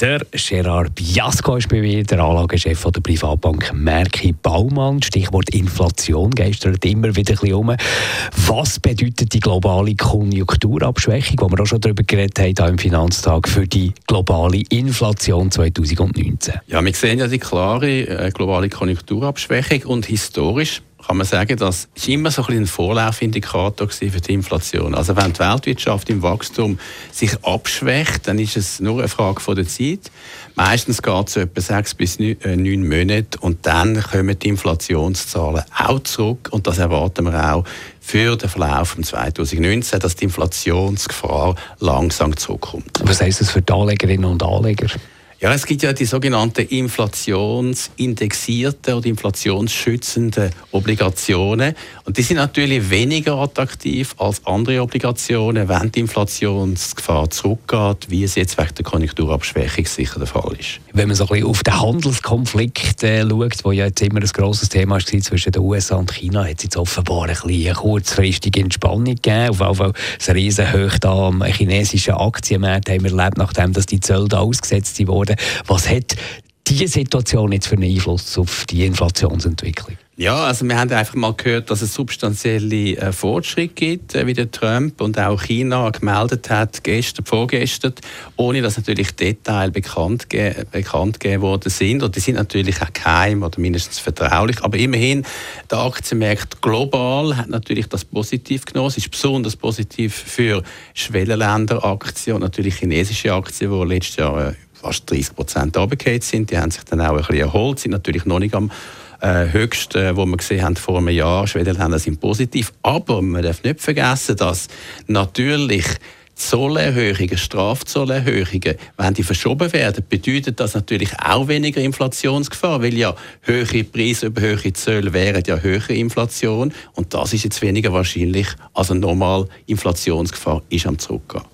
der Gerard Biasco ist bei mir, der Anlagechef der Privatbank Merki Baumann. Stichwort Inflation geistert immer wieder ein bisschen um. Was bedeutet die globale Konjunkturabschwächung, wo wir auch schon darüber geredet haben im Finanztag, für die globale Inflation 2019? Ja, wir sehen ja die klare äh, globale Konjunkturabschwächung und historisch kann man sagen, das ist immer so ein, ein Vorlaufindikator für die Inflation. Also wenn die Weltwirtschaft im Wachstum sich abschwächt, dann ist es nur eine Frage von der Zeit. Meistens geht es etwa sechs bis neun äh, Monate und dann kommen die Inflationszahlen auch zurück und das erwarten wir auch für den Verlauf von 2019, dass die Inflationsgefahr langsam zurückkommt. Was heißt das für die Anlegerinnen und Anleger? Ja, es gibt ja die sogenannten inflationsindexierten oder inflationsschützenden Obligationen. Und die sind natürlich weniger attraktiv als andere Obligationen, wenn die Inflationsgefahr zurückgeht, wie es jetzt wegen der Konjunkturabschwächung sicher der Fall ist. Wenn man so ein bisschen auf den Handelskonflikt äh, schaut, wo ja jetzt immer ein grosses Thema war zwischen den USA und China, hat es jetzt offenbar ein bisschen kurzfristige Entspannung gegeben. Auf jeden Fall ein riesen Hoch da am chinesischen Aktienmarkt haben wir erlebt, nachdem dass die Zölle ausgesetzt wurden. Was hat diese Situation jetzt für einen Einfluss auf die Inflationsentwicklung? Ja, also wir haben einfach mal gehört, dass es substanzielle äh, Fortschritte gibt, äh, wie der Trump und auch China gemeldet hat, gestern, vorgestern, ohne dass natürlich Details bekannt, ge bekannt gegeben worden sind. Und die sind natürlich auch geheim oder mindestens vertraulich. Aber immerhin, der Aktienmarkt global hat natürlich das positiv genommen. Es ist besonders positiv für Schwellenländeraktien und natürlich chinesische Aktien, die letztes Jahr äh, fast 30 Prozent runtergefallen sind. Die haben sich dann auch ein bisschen erholt, sind natürlich noch nicht am äh, höchsten, äh, wo wir gesehen haben vor einem Jahr. Schwedenländer sind positiv. Aber man darf nicht vergessen, dass natürlich Zollerhöhungen, Strafzollerhöhungen, wenn die verschoben werden, bedeutet das natürlich auch weniger Inflationsgefahr, weil ja höhere Preise über höhere Zölle wären ja höhere Inflation und das ist jetzt weniger wahrscheinlich, also normal Inflationsgefahr ist am zurückgehen.